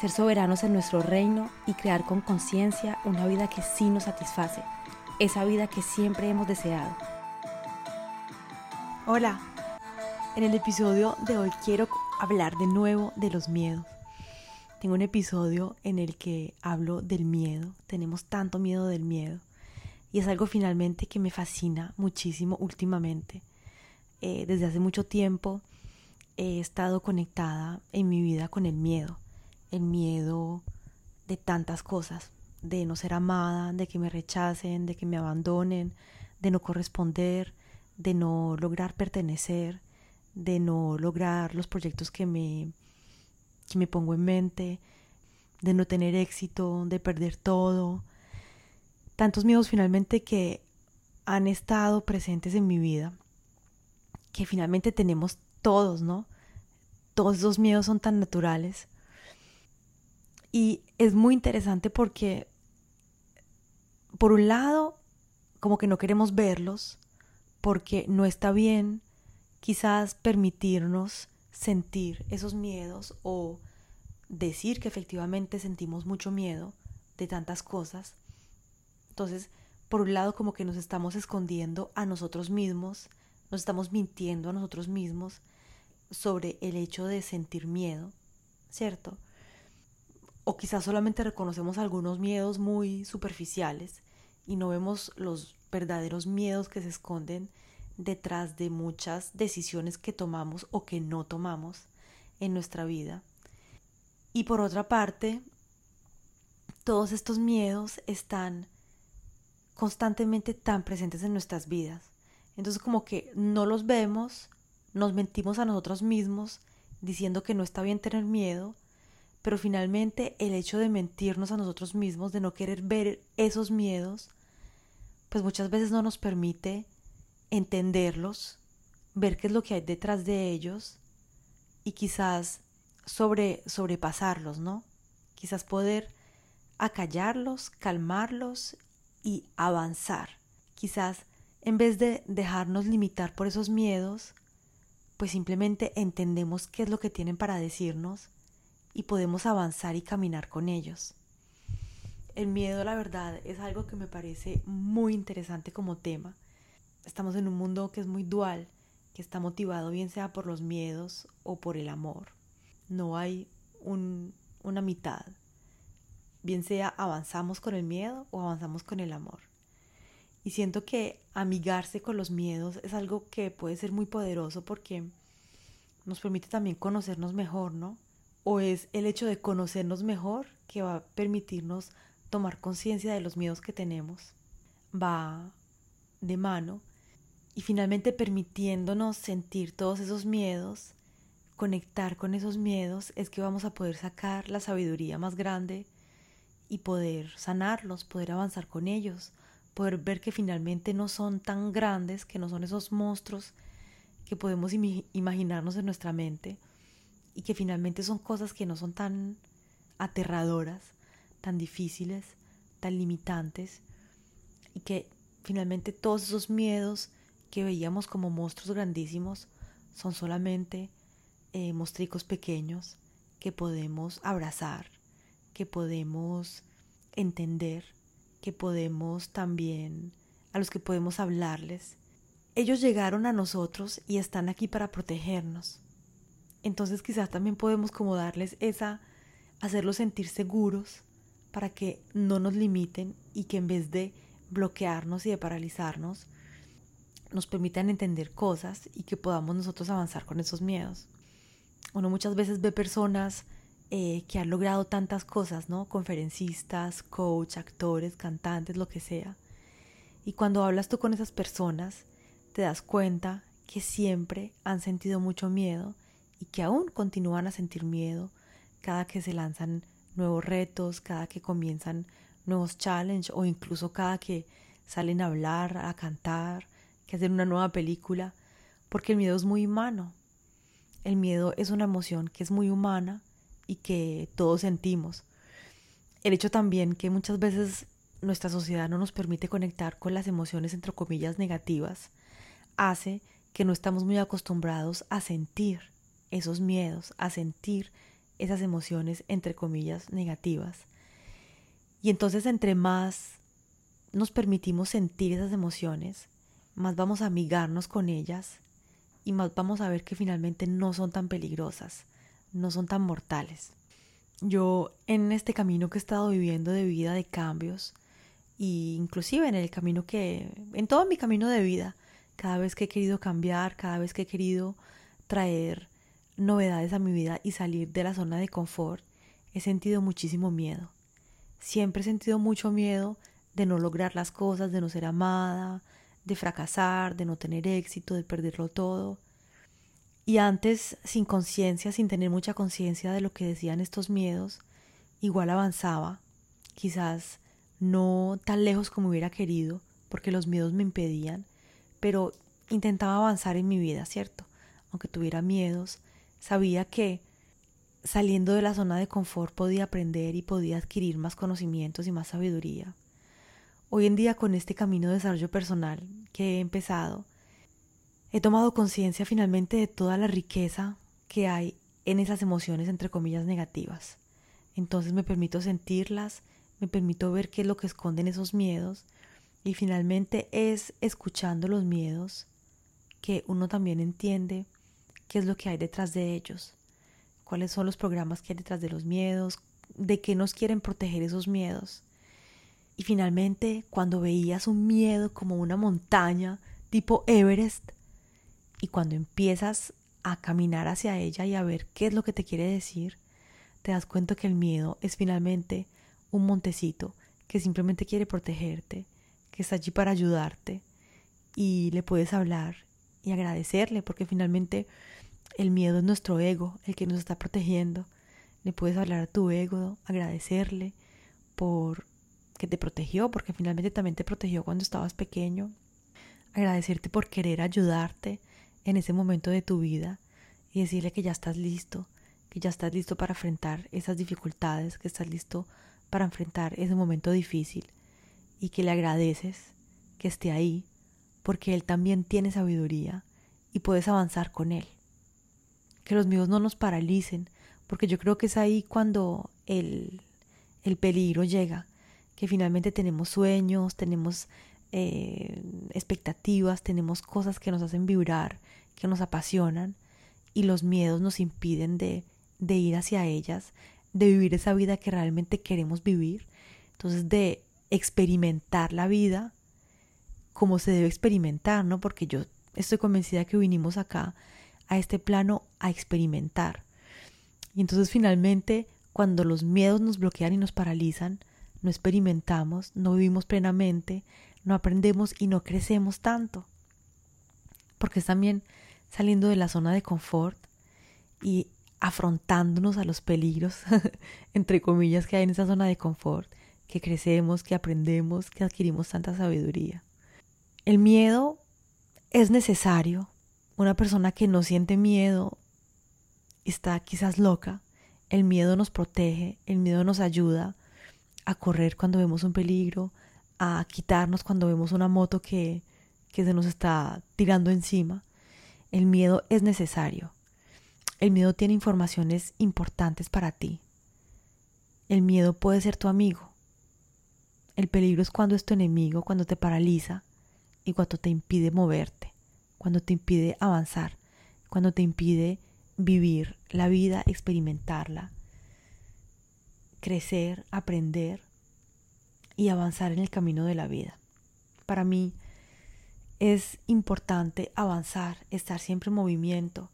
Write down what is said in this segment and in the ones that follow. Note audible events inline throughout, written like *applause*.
ser soberanos en nuestro reino y crear con conciencia una vida que sí nos satisface, esa vida que siempre hemos deseado. Hola, en el episodio de hoy quiero hablar de nuevo de los miedos. Tengo un episodio en el que hablo del miedo, tenemos tanto miedo del miedo y es algo finalmente que me fascina muchísimo últimamente. Eh, desde hace mucho tiempo he estado conectada en mi vida con el miedo el miedo de tantas cosas, de no ser amada, de que me rechacen, de que me abandonen, de no corresponder, de no lograr pertenecer, de no lograr los proyectos que me, que me pongo en mente, de no tener éxito, de perder todo. Tantos miedos finalmente que han estado presentes en mi vida, que finalmente tenemos todos, ¿no? Todos esos miedos son tan naturales y es muy interesante porque, por un lado, como que no queremos verlos, porque no está bien quizás permitirnos sentir esos miedos o decir que efectivamente sentimos mucho miedo de tantas cosas. Entonces, por un lado, como que nos estamos escondiendo a nosotros mismos, nos estamos mintiendo a nosotros mismos sobre el hecho de sentir miedo, ¿cierto? O quizás solamente reconocemos algunos miedos muy superficiales y no vemos los verdaderos miedos que se esconden detrás de muchas decisiones que tomamos o que no tomamos en nuestra vida. Y por otra parte, todos estos miedos están constantemente tan presentes en nuestras vidas. Entonces como que no los vemos, nos mentimos a nosotros mismos diciendo que no está bien tener miedo, pero finalmente el hecho de mentirnos a nosotros mismos, de no querer ver esos miedos, pues muchas veces no nos permite entenderlos, ver qué es lo que hay detrás de ellos y quizás sobre, sobrepasarlos, ¿no? Quizás poder acallarlos, calmarlos y avanzar. Quizás en vez de dejarnos limitar por esos miedos, pues simplemente entendemos qué es lo que tienen para decirnos y podemos avanzar y caminar con ellos. El miedo, la verdad, es algo que me parece muy interesante como tema. Estamos en un mundo que es muy dual, que está motivado bien sea por los miedos o por el amor. No hay una mitad. Bien sea avanzamos con el miedo o avanzamos con el amor. Y siento que amigarse con los miedos es algo que puede ser muy poderoso porque nos permite también conocernos mejor, ¿no? O es el hecho de conocernos mejor que va a permitirnos tomar conciencia de los miedos que tenemos, va de mano. Y finalmente permitiéndonos sentir todos esos miedos, conectar con esos miedos, es que vamos a poder sacar la sabiduría más grande y poder sanarlos, poder avanzar con ellos, poder ver que finalmente no son tan grandes, que no son esos monstruos que podemos imaginarnos en nuestra mente, y que finalmente son cosas que no son tan aterradoras, tan difíciles, tan limitantes y que finalmente todos esos miedos que veíamos como monstruos grandísimos son solamente eh, pequeños que podemos abrazar, que podemos entender, que podemos también, a los que podemos hablarles. Ellos llegaron a nosotros y están aquí para protegernos. Entonces quizás también podemos como darles esa hacerlos sentir seguros para que no nos limiten y que en vez de bloquearnos y de paralizarnos, nos permitan entender cosas y que podamos nosotros avanzar con esos miedos. Uno muchas veces ve personas eh, que han logrado tantas cosas, ¿no? Conferencistas, coach, actores, cantantes, lo que sea. Y cuando hablas tú con esas personas, te das cuenta que siempre han sentido mucho miedo y que aún continúan a sentir miedo cada que se lanzan nuevos retos, cada que comienzan nuevos challenges o incluso cada que salen a hablar, a cantar, que hacen una nueva película, porque el miedo es muy humano. El miedo es una emoción que es muy humana y que todos sentimos. El hecho también que muchas veces nuestra sociedad no nos permite conectar con las emociones entre comillas negativas hace que no estamos muy acostumbrados a sentir esos miedos, a sentir esas emociones entre comillas negativas. Y entonces entre más nos permitimos sentir esas emociones, más vamos a amigarnos con ellas y más vamos a ver que finalmente no son tan peligrosas, no son tan mortales. Yo en este camino que he estado viviendo de vida, de cambios, y inclusive en el camino que, en todo mi camino de vida, cada vez que he querido cambiar, cada vez que he querido traer novedades a mi vida y salir de la zona de confort, he sentido muchísimo miedo. Siempre he sentido mucho miedo de no lograr las cosas, de no ser amada, de fracasar, de no tener éxito, de perderlo todo. Y antes, sin conciencia, sin tener mucha conciencia de lo que decían estos miedos, igual avanzaba, quizás no tan lejos como hubiera querido, porque los miedos me impedían, pero intentaba avanzar en mi vida, ¿cierto? Aunque tuviera miedos, sabía que saliendo de la zona de confort podía aprender y podía adquirir más conocimientos y más sabiduría. Hoy en día con este camino de desarrollo personal que he empezado, he tomado conciencia finalmente de toda la riqueza que hay en esas emociones entre comillas negativas. Entonces me permito sentirlas, me permito ver qué es lo que esconden esos miedos y finalmente es escuchando los miedos que uno también entiende qué es lo que hay detrás de ellos, cuáles son los programas que hay detrás de los miedos, de qué nos quieren proteger esos miedos. Y finalmente, cuando veías un miedo como una montaña tipo Everest, y cuando empiezas a caminar hacia ella y a ver qué es lo que te quiere decir, te das cuenta que el miedo es finalmente un montecito que simplemente quiere protegerte, que está allí para ayudarte y le puedes hablar y agradecerle porque finalmente el miedo es nuestro ego, el que nos está protegiendo. Le puedes hablar a tu ego, agradecerle por que te protegió, porque finalmente también te protegió cuando estabas pequeño. Agradecerte por querer ayudarte en ese momento de tu vida y decirle que ya estás listo, que ya estás listo para enfrentar esas dificultades, que estás listo para enfrentar ese momento difícil y que le agradeces que esté ahí, porque él también tiene sabiduría y puedes avanzar con él. Que los míos no nos paralicen, porque yo creo que es ahí cuando el, el peligro llega, que finalmente tenemos sueños, tenemos eh, expectativas, tenemos cosas que nos hacen vibrar, que nos apasionan, y los miedos nos impiden de, de ir hacia ellas, de vivir esa vida que realmente queremos vivir. Entonces, de experimentar la vida como se debe experimentar, ¿no? Porque yo estoy convencida que vinimos acá a este plano a experimentar. Y entonces finalmente, cuando los miedos nos bloquean y nos paralizan, no experimentamos, no vivimos plenamente, no aprendemos y no crecemos tanto. Porque es también saliendo de la zona de confort y afrontándonos a los peligros, *laughs* entre comillas, que hay en esa zona de confort, que crecemos, que aprendemos, que adquirimos tanta sabiduría. El miedo es necesario. Una persona que no siente miedo está quizás loca. El miedo nos protege, el miedo nos ayuda a correr cuando vemos un peligro, a quitarnos cuando vemos una moto que, que se nos está tirando encima. El miedo es necesario. El miedo tiene informaciones importantes para ti. El miedo puede ser tu amigo. El peligro es cuando es tu enemigo, cuando te paraliza y cuando te impide moverte, cuando te impide avanzar, cuando te impide vivir la vida, experimentarla. crecer, aprender y avanzar en el camino de la vida. Para mí es importante avanzar, estar siempre en movimiento.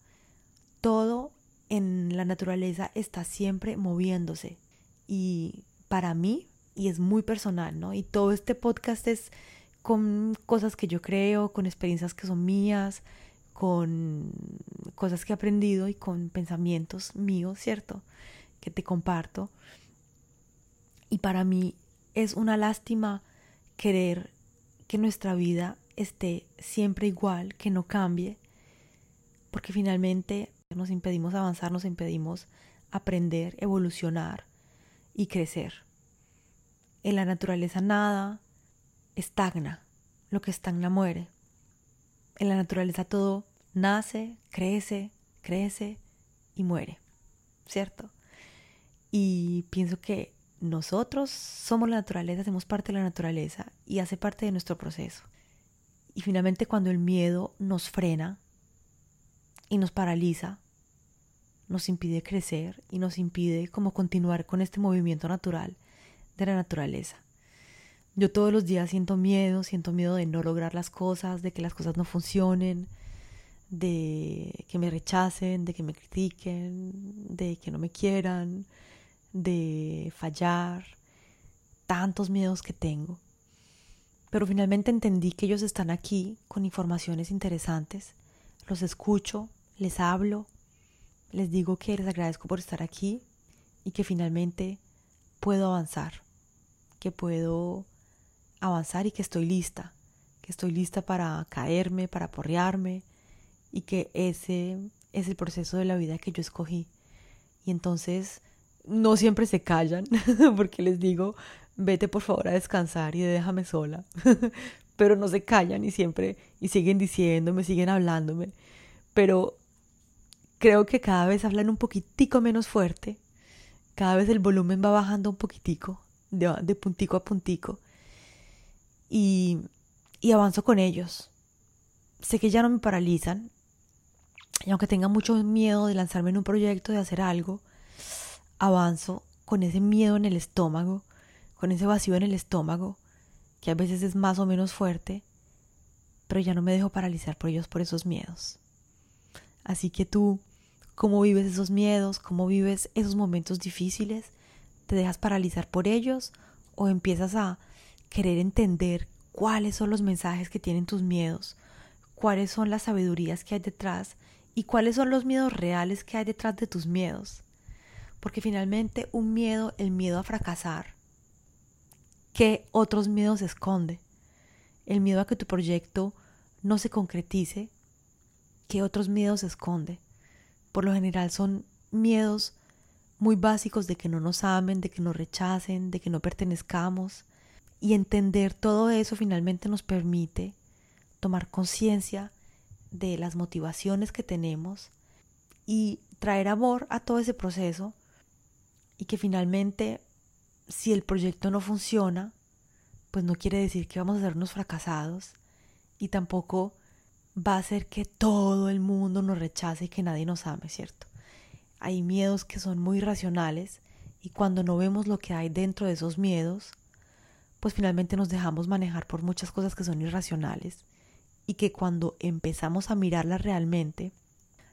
Todo en la naturaleza está siempre moviéndose. Y para mí, y es muy personal, ¿no? Y todo este podcast es con cosas que yo creo, con experiencias que son mías, con cosas que he aprendido y con pensamientos míos, ¿cierto? Que te comparto. Y para mí es una lástima querer que nuestra vida esté siempre igual, que no cambie, porque finalmente nos impedimos avanzar, nos impedimos aprender, evolucionar y crecer. En la naturaleza nada estagna, lo que estagna muere. En la naturaleza todo nace, crece, crece y muere, ¿cierto? Y pienso que nosotros somos la naturaleza, hacemos parte de la naturaleza y hace parte de nuestro proceso. Y finalmente cuando el miedo nos frena y nos paraliza, nos impide crecer y nos impide como continuar con este movimiento natural de la naturaleza. Yo todos los días siento miedo, siento miedo de no lograr las cosas, de que las cosas no funcionen, de que me rechacen, de que me critiquen, de que no me quieran, de fallar, tantos miedos que tengo. Pero finalmente entendí que ellos están aquí con informaciones interesantes, los escucho, les hablo, les digo que les agradezco por estar aquí y que finalmente puedo avanzar, que puedo avanzar y que estoy lista, que estoy lista para caerme, para porrearme, y que ese es el proceso de la vida que yo escogí. Y entonces no siempre se callan *laughs* porque les digo, vete por favor a descansar y déjame sola. *laughs* Pero no se callan y siempre y siguen diciéndome, siguen hablándome. Pero creo que cada vez hablan un poquitico menos fuerte. Cada vez el volumen va bajando un poquitico, de, de puntico a puntico. Y, avanzo con ellos. Sé que ya no me paralizan, y aunque tenga mucho miedo de lanzarme en un proyecto, de hacer algo, avanzo con ese miedo en el estómago, con ese vacío en el estómago, que a veces es más o menos fuerte, pero ya no me dejo paralizar por ellos, por esos miedos. Así que tú, ¿cómo vives esos miedos? ¿Cómo vives esos momentos difíciles? ¿Te dejas paralizar por ellos o empiezas a querer entender cuáles son los mensajes que tienen tus miedos? ¿Cuáles son las sabidurías que hay detrás y cuáles son los miedos reales que hay detrás de tus miedos. Porque finalmente un miedo, el miedo a fracasar, ¿qué otros miedos esconde? El miedo a que tu proyecto no se concretice, ¿qué otros miedos esconde? Por lo general son miedos muy básicos de que no nos amen, de que nos rechacen, de que no pertenezcamos. Y entender todo eso finalmente nos permite tomar conciencia de las motivaciones que tenemos y traer amor a todo ese proceso y que finalmente si el proyecto no funciona, pues no quiere decir que vamos a ser unos fracasados y tampoco va a ser que todo el mundo nos rechace y que nadie nos ame, ¿cierto? Hay miedos que son muy racionales y cuando no vemos lo que hay dentro de esos miedos, pues finalmente nos dejamos manejar por muchas cosas que son irracionales y que cuando empezamos a mirarlas realmente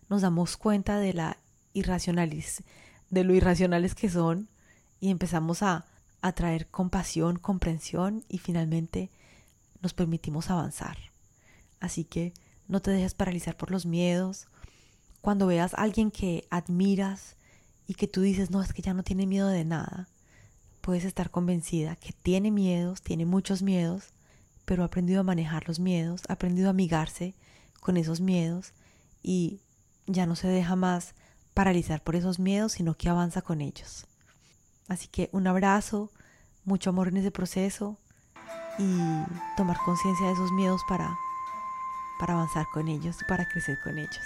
nos damos cuenta de la irracionales, de lo irracionales que son y empezamos a, a traer compasión, comprensión y finalmente nos permitimos avanzar. Así que no te dejes paralizar por los miedos. Cuando veas a alguien que admiras y que tú dices, no, es que ya no tiene miedo de nada, puedes estar convencida que tiene miedos, tiene muchos miedos, pero ha aprendido a manejar los miedos, ha aprendido a amigarse con esos miedos y ya no se deja más paralizar por esos miedos, sino que avanza con ellos. Así que un abrazo, mucho amor en ese proceso y tomar conciencia de esos miedos para, para avanzar con ellos, para crecer con ellos.